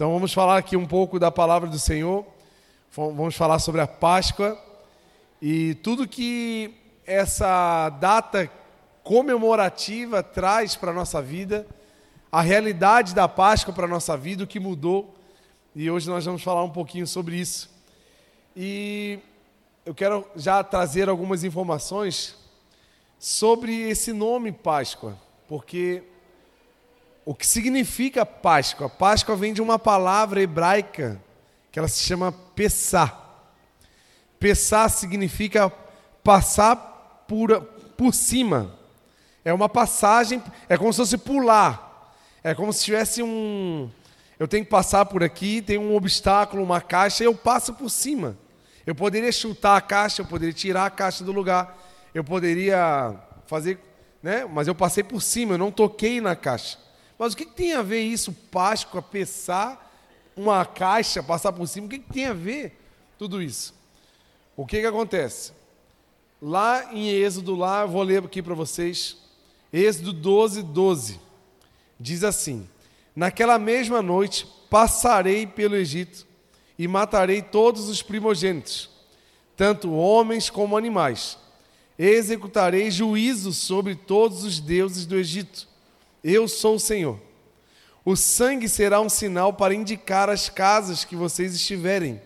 Então vamos falar aqui um pouco da palavra do Senhor. Vamos falar sobre a Páscoa e tudo que essa data comemorativa traz para a nossa vida, a realidade da Páscoa para a nossa vida, o que mudou. E hoje nós vamos falar um pouquinho sobre isso. E eu quero já trazer algumas informações sobre esse nome Páscoa, porque o que significa Páscoa? Páscoa vem de uma palavra hebraica que ela se chama Pessá. Pessá significa passar por, por cima. É uma passagem, é como se fosse pular. É como se tivesse um. Eu tenho que passar por aqui, tem um obstáculo, uma caixa, e eu passo por cima. Eu poderia chutar a caixa, eu poderia tirar a caixa do lugar, eu poderia fazer, né? Mas eu passei por cima, eu não toquei na caixa. Mas o que, tem a ver isso, Páscoa, pensar uma caixa, passar por cima? O que, que tem a ver tudo isso? O que, que acontece? Lá em Êxodo, lá, eu vou ler aqui para vocês, Êxodo 12, 12, diz assim: Naquela mesma noite passarei pelo Egito e matarei todos os primogênitos, tanto homens como animais. Executarei juízo sobre todos os deuses do Egito eu sou o Senhor. O sangue será um sinal para indicar as casas que vocês estiverem.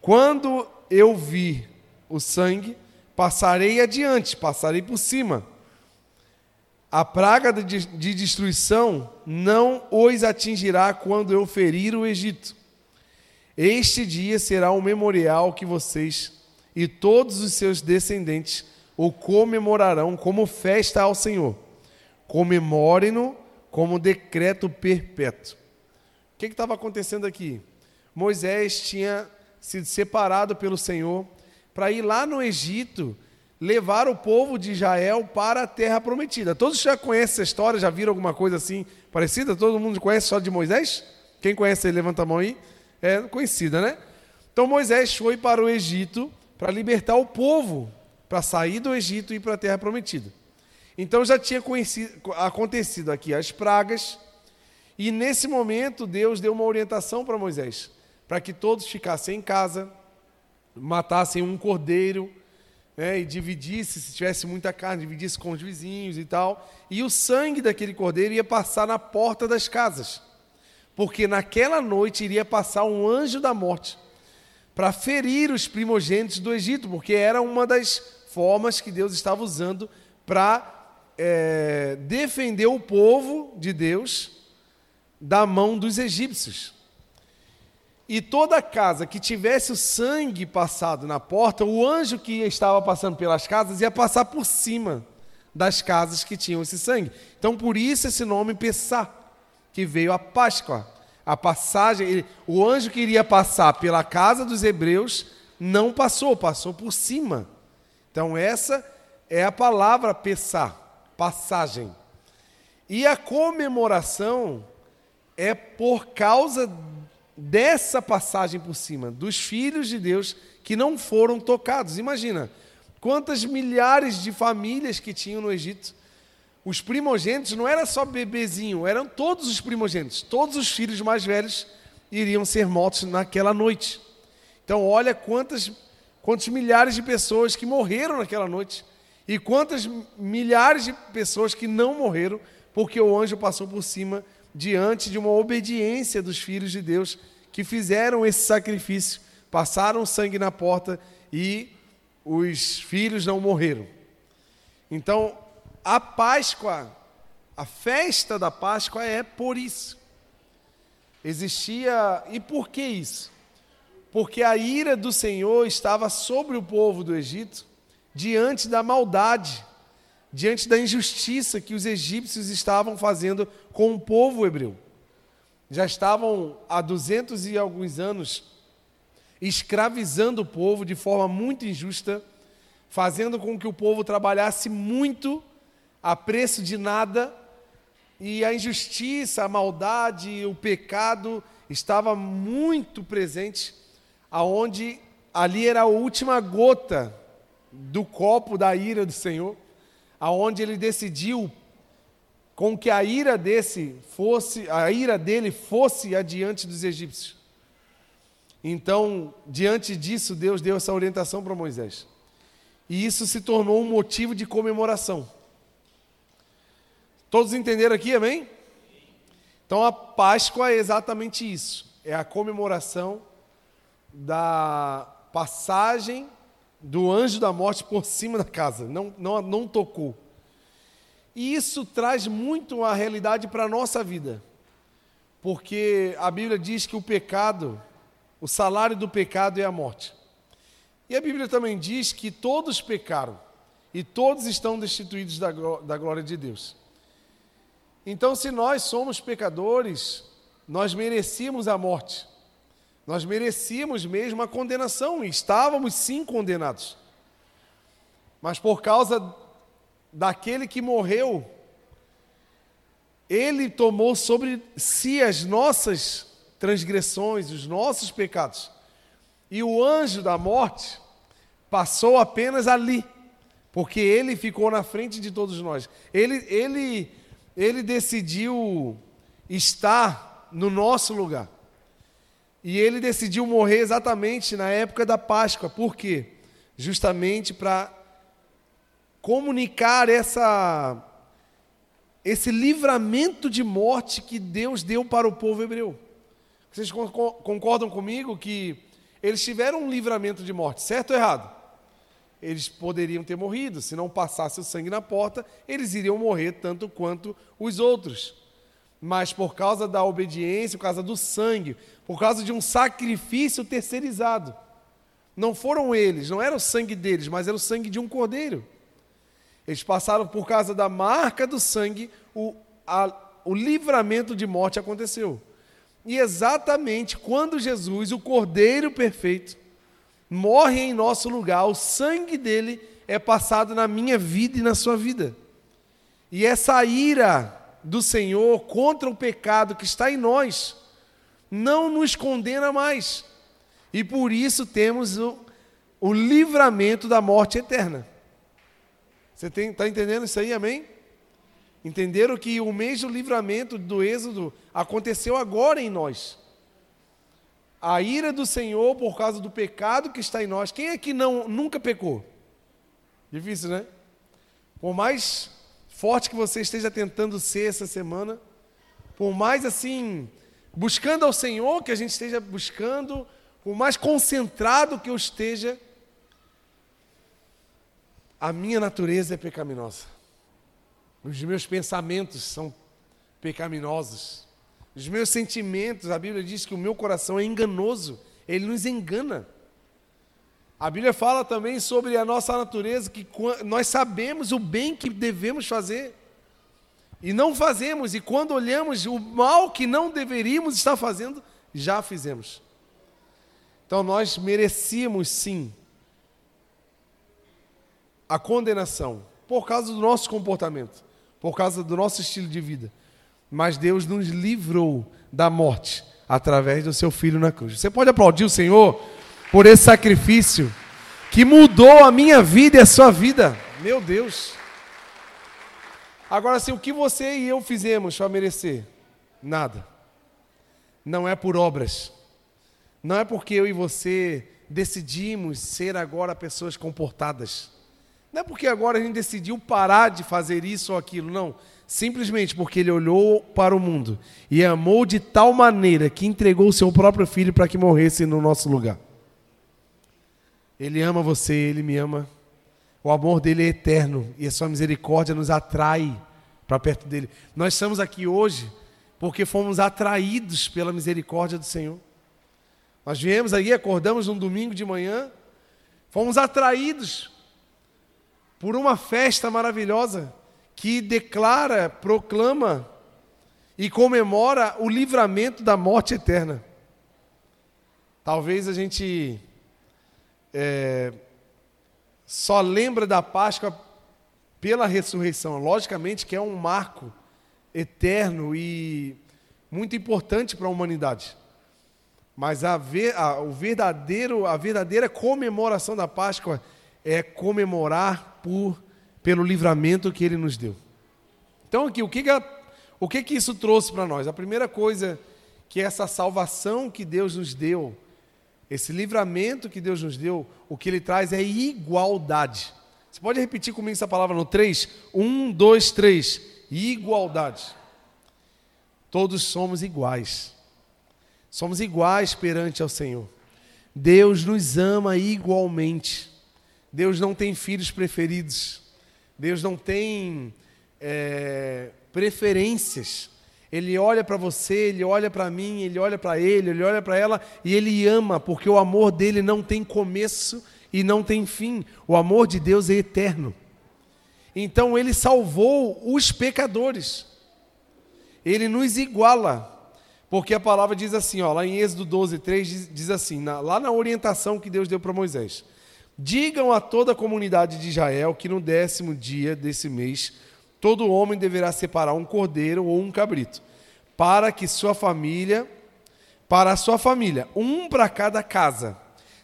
Quando eu vir o sangue, passarei adiante, passarei por cima. A praga de, de destruição não os atingirá quando eu ferir o Egito. Este dia será um memorial que vocês e todos os seus descendentes o comemorarão como festa ao Senhor comemorem-no como decreto perpétuo. O que estava acontecendo aqui? Moisés tinha sido separado pelo Senhor para ir lá no Egito levar o povo de Israel para a terra prometida. Todos já conhecem essa história, já viram alguma coisa assim parecida? Todo mundo conhece só de Moisés? Quem conhece levanta a mão aí. É conhecida, né? Então Moisés foi para o Egito para libertar o povo, para sair do Egito e ir para a terra prometida. Então já tinha acontecido aqui as pragas, e nesse momento Deus deu uma orientação para Moisés, para que todos ficassem em casa, matassem um cordeiro, né, e dividisse, se tivesse muita carne, dividisse com os vizinhos e tal, e o sangue daquele cordeiro ia passar na porta das casas, porque naquela noite iria passar um anjo da morte para ferir os primogênitos do Egito, porque era uma das formas que Deus estava usando para é, defender o povo de Deus da mão dos egípcios. E toda casa que tivesse o sangue passado na porta, o anjo que estava passando pelas casas ia passar por cima das casas que tinham esse sangue. Então, por isso esse nome Pessá, que veio a Páscoa. A passagem, ele, o anjo que iria passar pela casa dos hebreus não passou, passou por cima. Então, essa é a palavra Pessá passagem. E a comemoração é por causa dessa passagem por cima, dos filhos de Deus que não foram tocados. Imagina quantas milhares de famílias que tinham no Egito. Os primogênitos não era só bebezinho, eram todos os primogênitos, todos os filhos mais velhos iriam ser mortos naquela noite. Então, olha quantas, quantos milhares de pessoas que morreram naquela noite. E quantas milhares de pessoas que não morreram porque o anjo passou por cima diante de uma obediência dos filhos de Deus que fizeram esse sacrifício, passaram sangue na porta e os filhos não morreram. Então, a Páscoa, a festa da Páscoa é por isso. Existia, e por que isso? Porque a ira do Senhor estava sobre o povo do Egito diante da maldade, diante da injustiça que os egípcios estavam fazendo com o povo hebreu. Já estavam há duzentos e alguns anos escravizando o povo de forma muito injusta, fazendo com que o povo trabalhasse muito a preço de nada, e a injustiça, a maldade, o pecado estava muito presente, aonde ali era a última gota do copo da ira do Senhor, aonde ele decidiu com que a ira desse fosse, a ira dele fosse adiante dos egípcios. Então, diante disso, Deus deu essa orientação para Moisés. E isso se tornou um motivo de comemoração. Todos entenderam aqui, amém? Então a Páscoa é exatamente isso. É a comemoração da passagem do anjo da morte por cima da casa. Não, não, não tocou. E isso traz muito a realidade para a nossa vida. Porque a Bíblia diz que o pecado, o salário do pecado é a morte. E a Bíblia também diz que todos pecaram e todos estão destituídos da, da glória de Deus. Então, se nós somos pecadores, nós merecíamos a morte. Nós merecíamos mesmo a condenação estávamos sim condenados. Mas por causa daquele que morreu, ele tomou sobre si as nossas transgressões, os nossos pecados. E o anjo da morte passou apenas ali, porque ele ficou na frente de todos nós. Ele, ele ele decidiu estar no nosso lugar. E ele decidiu morrer exatamente na época da Páscoa. Por quê? Justamente para comunicar essa esse livramento de morte que Deus deu para o povo hebreu. Vocês concordam comigo que eles tiveram um livramento de morte, certo ou errado? eles poderiam ter morrido. Se não passasse o sangue na porta, eles iriam morrer tanto quanto os outros. Mas por causa da obediência, por causa do sangue, por causa de um sacrifício terceirizado. Não foram eles, não era o sangue deles, mas era o sangue de um cordeiro. Eles passaram por causa da marca do sangue, o, a, o livramento de morte aconteceu. E exatamente quando Jesus, o cordeiro perfeito, morre em nosso lugar, o sangue dele é passado na minha vida e na sua vida. E essa ira do Senhor contra o pecado que está em nós não nos condena mais. E por isso temos o, o livramento da morte eterna. Você está entendendo isso aí, amém? Entenderam que o mesmo livramento do Êxodo aconteceu agora em nós a ira do Senhor por causa do pecado que está em nós. Quem é que não nunca pecou? Difícil, né? Por mais forte que você esteja tentando ser essa semana, por mais assim buscando ao Senhor que a gente esteja buscando, por mais concentrado que eu esteja, a minha natureza é pecaminosa. Os meus pensamentos são pecaminosos. Os meus sentimentos, a Bíblia diz que o meu coração é enganoso, ele nos engana. A Bíblia fala também sobre a nossa natureza, que nós sabemos o bem que devemos fazer e não fazemos, e quando olhamos o mal que não deveríamos estar fazendo, já fizemos. Então nós merecíamos sim a condenação por causa do nosso comportamento, por causa do nosso estilo de vida mas Deus nos livrou da morte através do seu filho na cruz. Você pode aplaudir o Senhor por esse sacrifício que mudou a minha vida e a sua vida. Meu Deus. Agora, assim, o que você e eu fizemos para merecer? Nada. Não é por obras. Não é porque eu e você decidimos ser agora pessoas comportadas. Não é porque agora a gente decidiu parar de fazer isso ou aquilo, não simplesmente porque ele olhou para o mundo e amou de tal maneira que entregou o seu próprio filho para que morresse no nosso lugar. Ele ama você, ele me ama. O amor dele é eterno e a sua misericórdia nos atrai para perto dele. Nós estamos aqui hoje porque fomos atraídos pela misericórdia do Senhor. Nós viemos aí, acordamos num domingo de manhã, fomos atraídos por uma festa maravilhosa que declara, proclama e comemora o livramento da morte eterna. Talvez a gente é, só lembra da Páscoa pela ressurreição. Logicamente que é um marco eterno e muito importante para a humanidade. Mas a, ver, a, o verdadeiro, a verdadeira comemoração da Páscoa é comemorar por pelo livramento que ele nos deu. Então, aqui, o que, que, a, o que, que isso trouxe para nós? A primeira coisa que essa salvação que Deus nos deu, esse livramento que Deus nos deu, o que ele traz é igualdade. Você pode repetir comigo essa palavra no 3? 1, 2, 3. Igualdade. Todos somos iguais. Somos iguais perante ao Senhor. Deus nos ama igualmente. Deus não tem filhos preferidos. Deus não tem é, preferências. Ele olha para você, ele olha para mim, ele olha para ele, ele olha para ela e ele ama, porque o amor dele não tem começo e não tem fim. O amor de Deus é eterno. Então ele salvou os pecadores. Ele nos iguala. Porque a palavra diz assim, ó, lá em Êxodo 12, 3, diz, diz assim, na, lá na orientação que Deus deu para Moisés: Digam a toda a comunidade de Israel que no décimo dia desse mês, todo homem deverá separar um cordeiro ou um cabrito, para que sua família, para a sua família, um para cada casa.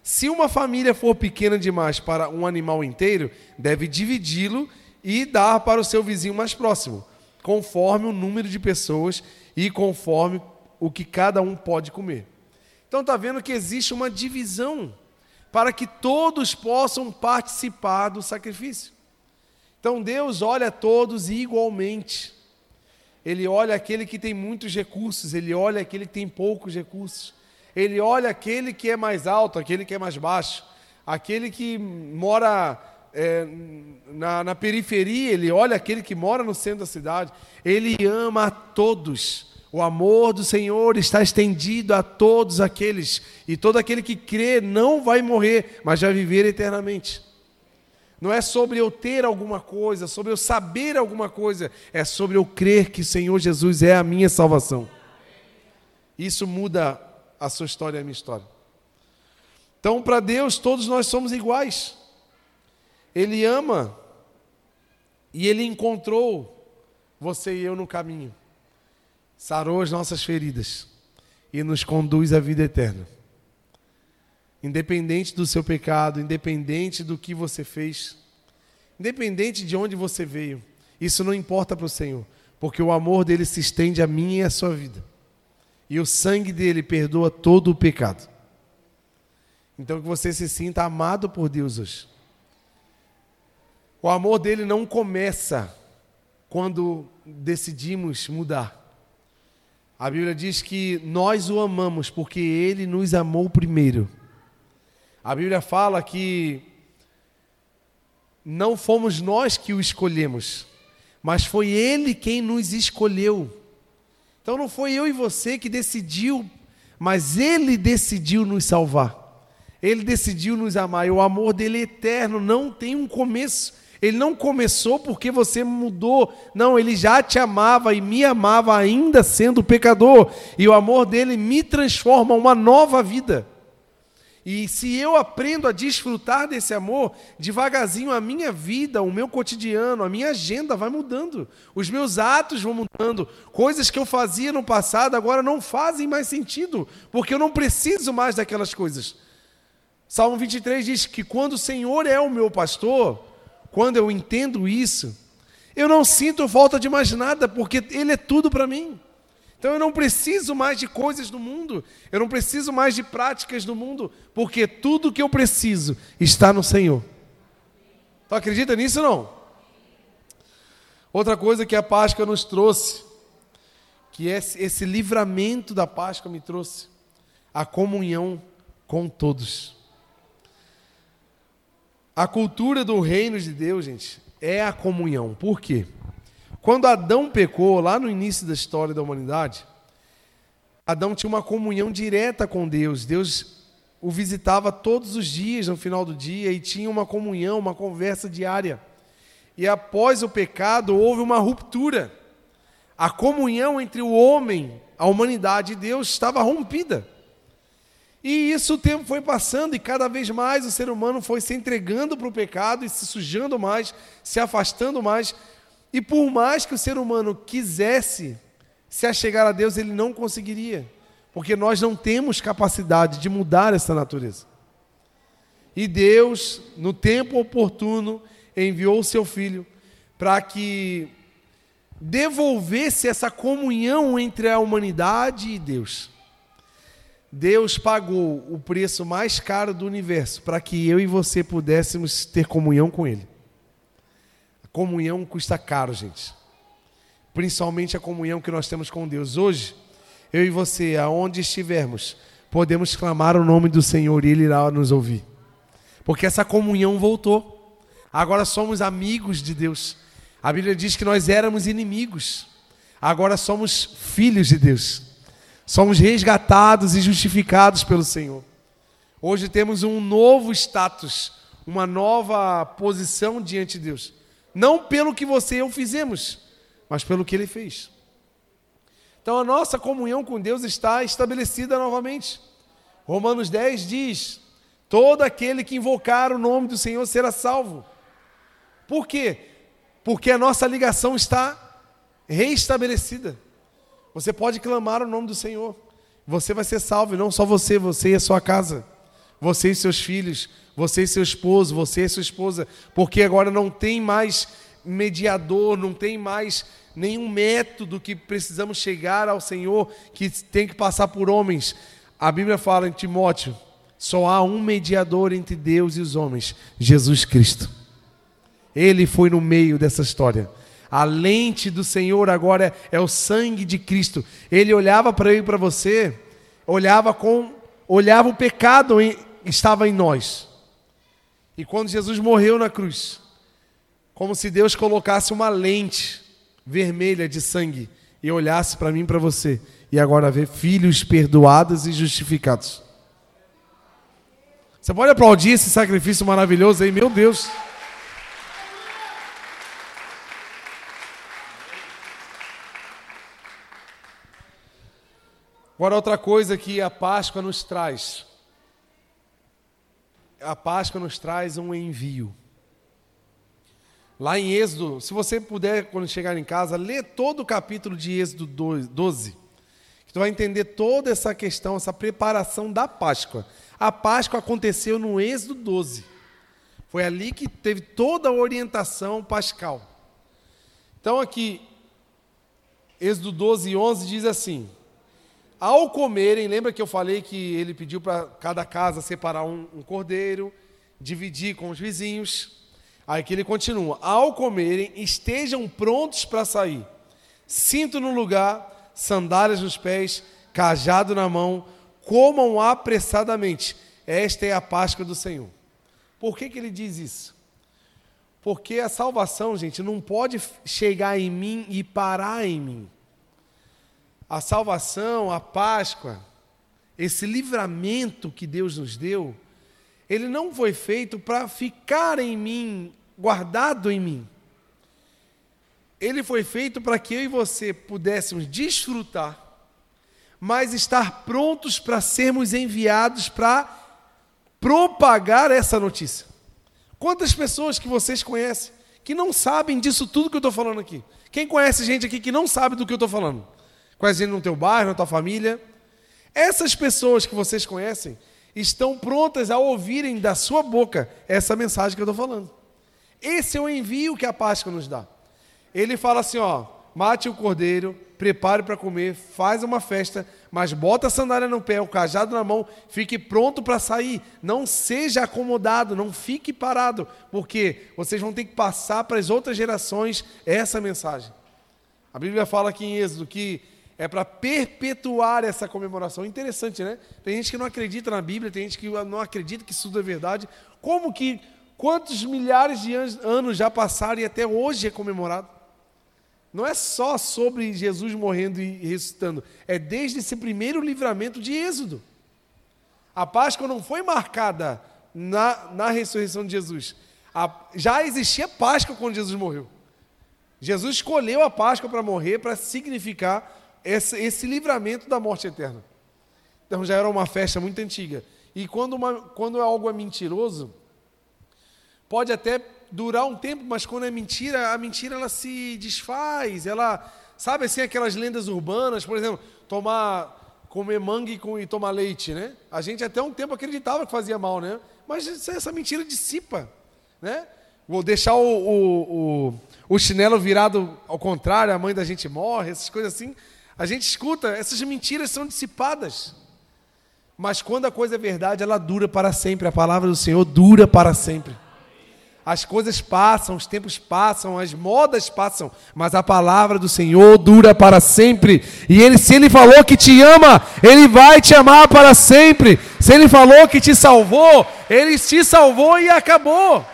Se uma família for pequena demais para um animal inteiro, deve dividi-lo e dar para o seu vizinho mais próximo, conforme o número de pessoas e conforme o que cada um pode comer. Então está vendo que existe uma divisão para que todos possam participar do sacrifício. Então Deus olha a todos igualmente. Ele olha aquele que tem muitos recursos, ele olha aquele que tem poucos recursos. Ele olha aquele que é mais alto, aquele que é mais baixo, aquele que mora é, na, na periferia, ele olha aquele que mora no centro da cidade. Ele ama a todos. O amor do Senhor está estendido a todos aqueles, e todo aquele que crê não vai morrer, mas vai viver eternamente. Não é sobre eu ter alguma coisa, sobre eu saber alguma coisa, é sobre eu crer que o Senhor Jesus é a minha salvação. Isso muda a sua história e a minha história. Então, para Deus, todos nós somos iguais. Ele ama e Ele encontrou você e eu no caminho, sarou as nossas feridas e nos conduz à vida eterna. Independente do seu pecado, independente do que você fez, independente de onde você veio, isso não importa para o Senhor, porque o amor dele se estende a mim e à sua vida e o sangue dele perdoa todo o pecado. Então que você se sinta amado por Deus hoje. O amor dele não começa quando decidimos mudar. A Bíblia diz que nós o amamos porque ele nos amou primeiro. A Bíblia fala que não fomos nós que o escolhemos, mas foi ele quem nos escolheu. Então não foi eu e você que decidiu, mas Ele decidiu nos salvar. Ele decidiu nos amar. E o amor dele é eterno, não tem um começo. Ele não começou porque você mudou. Não, ele já te amava e me amava ainda sendo pecador. E o amor dele me transforma uma nova vida. E se eu aprendo a desfrutar desse amor, devagarzinho a minha vida, o meu cotidiano, a minha agenda vai mudando. Os meus atos vão mudando. Coisas que eu fazia no passado agora não fazem mais sentido, porque eu não preciso mais daquelas coisas. Salmo 23 diz que quando o Senhor é o meu pastor, quando eu entendo isso, eu não sinto falta de mais nada, porque Ele é tudo para mim. Então eu não preciso mais de coisas do mundo, eu não preciso mais de práticas do mundo, porque tudo que eu preciso está no Senhor. Tu acredita nisso ou não? Outra coisa que a Páscoa nos trouxe, que esse, esse livramento da Páscoa me trouxe, a comunhão com todos. A cultura do reino de Deus, gente, é a comunhão. Por quê? Quando Adão pecou, lá no início da história da humanidade, Adão tinha uma comunhão direta com Deus. Deus o visitava todos os dias, no final do dia, e tinha uma comunhão, uma conversa diária. E após o pecado, houve uma ruptura. A comunhão entre o homem, a humanidade e Deus estava rompida. E isso o tempo foi passando, e cada vez mais o ser humano foi se entregando para o pecado e se sujando mais, se afastando mais, e por mais que o ser humano quisesse se achegar a Deus, ele não conseguiria, porque nós não temos capacidade de mudar essa natureza. E Deus, no tempo oportuno, enviou o seu filho para que devolvesse essa comunhão entre a humanidade e Deus. Deus pagou o preço mais caro do universo para que eu e você pudéssemos ter comunhão com Ele. Comunhão custa caro, gente. Principalmente a comunhão que nós temos com Deus. Hoje, eu e você, aonde estivermos, podemos clamar o nome do Senhor e Ele irá nos ouvir. Porque essa comunhão voltou. Agora somos amigos de Deus. A Bíblia diz que nós éramos inimigos. Agora somos filhos de Deus. Somos resgatados e justificados pelo Senhor. Hoje temos um novo status, uma nova posição diante de Deus. Não pelo que você e eu fizemos, mas pelo que Ele fez. Então a nossa comunhão com Deus está estabelecida novamente. Romanos 10 diz: Todo aquele que invocar o nome do Senhor será salvo. Por quê? Porque a nossa ligação está reestabelecida. Você pode clamar o nome do Senhor. Você vai ser salvo, e não só você, você e a sua casa. Você e seus filhos, você e seu esposo, você e sua esposa, porque agora não tem mais mediador, não tem mais nenhum método que precisamos chegar ao Senhor que tem que passar por homens. A Bíblia fala em Timóteo: só há um mediador entre Deus e os homens, Jesus Cristo. Ele foi no meio dessa história. A lente do Senhor agora é, é o sangue de Cristo. Ele olhava para eu e para você, olhava com olhava o pecado em, estava em nós. E quando Jesus morreu na cruz, como se Deus colocasse uma lente vermelha de sangue e olhasse para mim e para você, e agora vê filhos perdoados e justificados. Você pode aplaudir esse sacrifício maravilhoso aí, meu Deus. Agora, outra coisa que a Páscoa nos traz. A Páscoa nos traz um envio. Lá em Êxodo, se você puder, quando chegar em casa, ler todo o capítulo de Êxodo 12. Que tu vai entender toda essa questão, essa preparação da Páscoa. A Páscoa aconteceu no Êxodo 12. Foi ali que teve toda a orientação pascal. Então aqui, Êxodo 12, 11 diz assim: ao comerem, lembra que eu falei que ele pediu para cada casa separar um, um, cordeiro, dividir com os vizinhos. Aí que ele continua: ao comerem, estejam prontos para sair, cinto no lugar, sandálias nos pés, cajado na mão, comam apressadamente. Esta é a Páscoa do Senhor. Por que, que ele diz isso? Porque a salvação, gente, não pode chegar em mim e parar em mim a salvação, a Páscoa, esse livramento que Deus nos deu, ele não foi feito para ficar em mim, guardado em mim. Ele foi feito para que eu e você pudéssemos desfrutar, mas estar prontos para sermos enviados para propagar essa notícia. Quantas pessoas que vocês conhecem que não sabem disso tudo que eu estou falando aqui? Quem conhece gente aqui que não sabe do que eu estou falando? Conhecendo no teu bairro, na tua família. Essas pessoas que vocês conhecem estão prontas a ouvirem da sua boca essa mensagem que eu estou falando. Esse é o envio que a Páscoa nos dá. Ele fala assim: ó, mate o cordeiro, prepare para comer, faz uma festa, mas bota a sandália no pé, o cajado na mão, fique pronto para sair. Não seja acomodado, não fique parado, porque vocês vão ter que passar para as outras gerações essa mensagem. A Bíblia fala aqui em Êxodo que é para perpetuar essa comemoração. Interessante, né? Tem gente que não acredita na Bíblia, tem gente que não acredita que isso é verdade. Como que, quantos milhares de anos já passaram e até hoje é comemorado? Não é só sobre Jesus morrendo e ressuscitando, é desde esse primeiro livramento de Êxodo. A Páscoa não foi marcada na, na ressurreição de Jesus. A, já existia Páscoa quando Jesus morreu. Jesus escolheu a Páscoa para morrer, para significar esse, esse livramento da morte eterna. Então já era uma festa muito antiga. E quando, uma, quando algo é mentiroso, pode até durar um tempo, mas quando é mentira, a mentira ela se desfaz, ela, sabe assim, aquelas lendas urbanas, por exemplo, tomar, comer mangue com, e tomar leite, né? A gente até um tempo acreditava que fazia mal, né? Mas essa mentira dissipa, né? Vou deixar o, o, o, o chinelo virado ao contrário, a mãe da gente morre, essas coisas assim. A gente escuta, essas mentiras são dissipadas. Mas quando a coisa é verdade, ela dura para sempre. A palavra do Senhor dura para sempre. As coisas passam, os tempos passam, as modas passam, mas a palavra do Senhor dura para sempre. E ele, se ele falou que te ama, ele vai te amar para sempre. Se ele falou que te salvou, ele te salvou e acabou.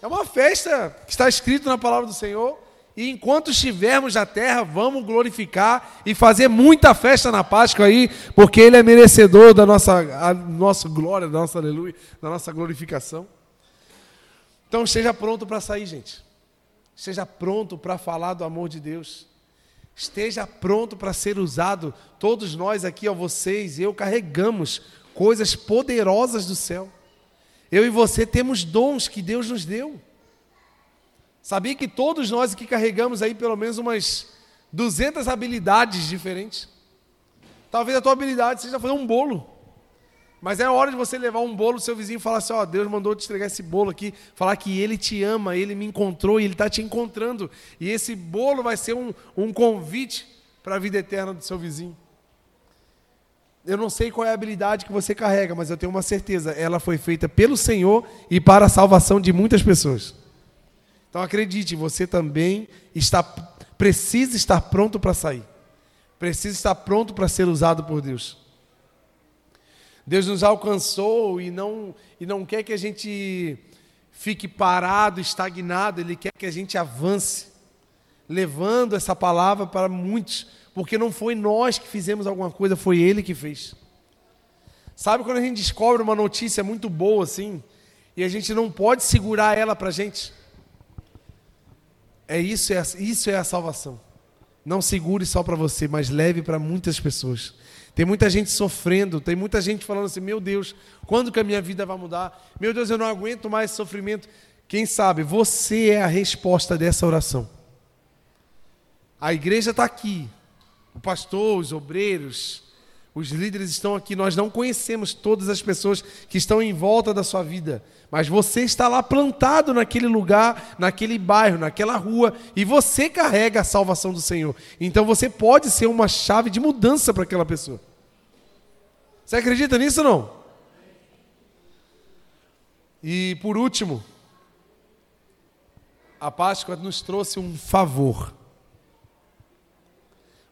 É uma festa que está escrito na palavra do Senhor. E enquanto estivermos na terra, vamos glorificar e fazer muita festa na Páscoa aí, porque Ele é merecedor da nossa, a nossa glória, da nossa aleluia, da nossa glorificação. Então esteja pronto para sair, gente. Esteja pronto para falar do amor de Deus. Esteja pronto para ser usado. Todos nós aqui, ó, vocês, eu carregamos coisas poderosas do céu. Eu e você temos dons que Deus nos deu. Sabia que todos nós aqui carregamos aí pelo menos umas 200 habilidades diferentes? Talvez a tua habilidade seja fazer um bolo. Mas é hora de você levar um bolo seu vizinho e falar assim: ó, Deus mandou te entregar esse bolo aqui, falar que Ele te ama, Ele me encontrou e Ele está te encontrando. E esse bolo vai ser um, um convite para a vida eterna do seu vizinho. Eu não sei qual é a habilidade que você carrega, mas eu tenho uma certeza: ela foi feita pelo Senhor e para a salvação de muitas pessoas. Então acredite, você também está, precisa estar pronto para sair, precisa estar pronto para ser usado por Deus. Deus nos alcançou e não, e não quer que a gente fique parado, estagnado, Ele quer que a gente avance, levando essa palavra para muitos, porque não foi nós que fizemos alguma coisa, foi Ele que fez. Sabe quando a gente descobre uma notícia muito boa assim, e a gente não pode segurar ela para a gente? É isso, é, isso é a salvação. Não segure só para você, mas leve para muitas pessoas. Tem muita gente sofrendo, tem muita gente falando assim: meu Deus, quando que a minha vida vai mudar? Meu Deus, eu não aguento mais sofrimento. Quem sabe você é a resposta dessa oração. A igreja está aqui, o pastor, os obreiros, os líderes estão aqui. Nós não conhecemos todas as pessoas que estão em volta da sua vida, mas você está lá plantado naquele lugar, naquele bairro, naquela rua, e você carrega a salvação do Senhor. Então você pode ser uma chave de mudança para aquela pessoa. Você acredita nisso ou não? E por último, a Páscoa nos trouxe um favor.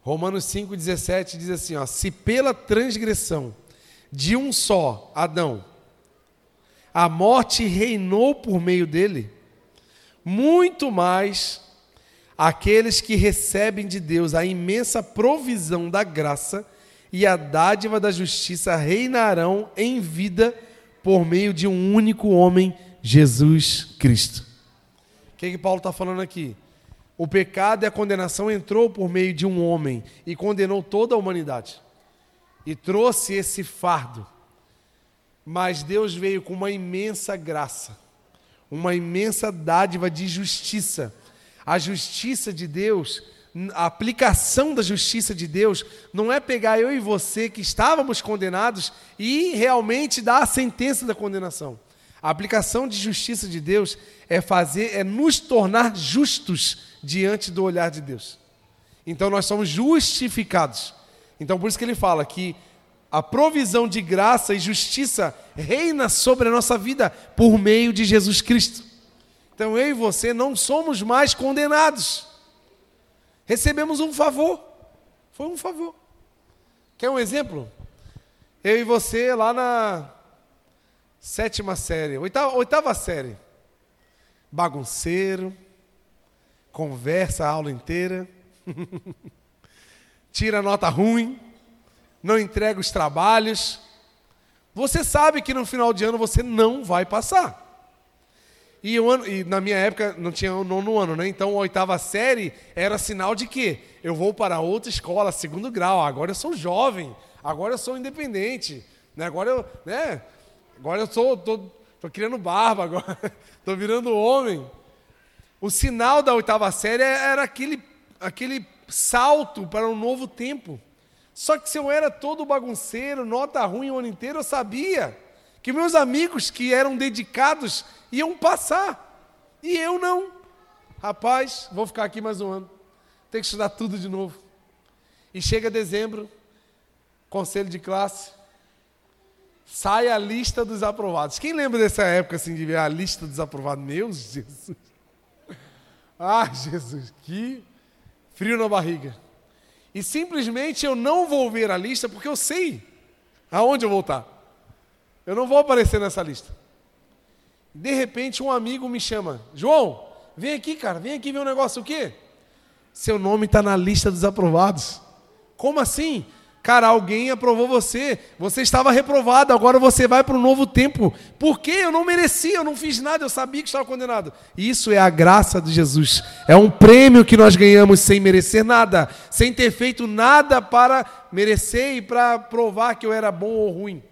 Romanos 5,17 diz assim: ó, se pela transgressão de um só, Adão, a morte reinou por meio dele, muito mais aqueles que recebem de Deus a imensa provisão da graça e a dádiva da justiça reinarão em vida por meio de um único homem, Jesus Cristo. O que, que Paulo está falando aqui? O pecado e a condenação entrou por meio de um homem e condenou toda a humanidade. E trouxe esse fardo mas Deus veio com uma imensa graça, uma imensa dádiva de justiça. A justiça de Deus, a aplicação da justiça de Deus, não é pegar eu e você que estávamos condenados e realmente dar a sentença da condenação. A aplicação de justiça de Deus é fazer, é nos tornar justos diante do olhar de Deus. Então nós somos justificados. Então por isso que ele fala que a provisão de graça e justiça reina sobre a nossa vida por meio de Jesus Cristo. Então eu e você não somos mais condenados. Recebemos um favor. Foi um favor. Quer um exemplo? Eu e você lá na sétima série, oitava, oitava série. Bagunceiro, conversa a aula inteira, tira nota ruim não entrega os trabalhos, você sabe que no final de ano você não vai passar. E, ano, e na minha época não tinha o nono ano, né? Então a oitava série era sinal de que eu vou para outra escola, segundo grau. Agora eu sou jovem, agora eu sou independente, né? Agora eu, né? Agora eu sou, tô, tô criando barba, agora tô virando homem. O sinal da oitava série era aquele, aquele salto para um novo tempo. Só que se eu era todo bagunceiro, nota ruim o ano inteiro, eu sabia Que meus amigos que eram dedicados iam passar. E eu não. Rapaz, vou ficar aqui mais um ano. Tem que estudar tudo de novo. E chega dezembro, conselho de classe, sai a lista dos aprovados. Quem lembra dessa época assim de ver a lista dos aprovados? Meu Jesus. Ah, Jesus, que frio na barriga. E simplesmente eu não vou ver a lista porque eu sei aonde eu vou estar. Eu não vou aparecer nessa lista. De repente um amigo me chama, João, vem aqui, cara, vem aqui ver um negócio o quê? Seu nome está na lista dos aprovados. Como assim? Cara, alguém aprovou você, você estava reprovado, agora você vai para um novo tempo. Por quê? Eu não merecia, eu não fiz nada, eu sabia que estava condenado. Isso é a graça de Jesus. É um prêmio que nós ganhamos sem merecer nada, sem ter feito nada para merecer e para provar que eu era bom ou ruim.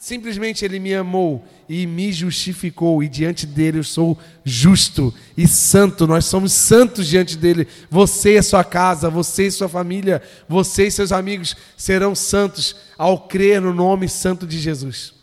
Simplesmente ele me amou e me justificou, e diante dele eu sou justo e santo. Nós somos santos diante dele. Você e sua casa, você e sua família, você e seus amigos serão santos ao crer no nome santo de Jesus.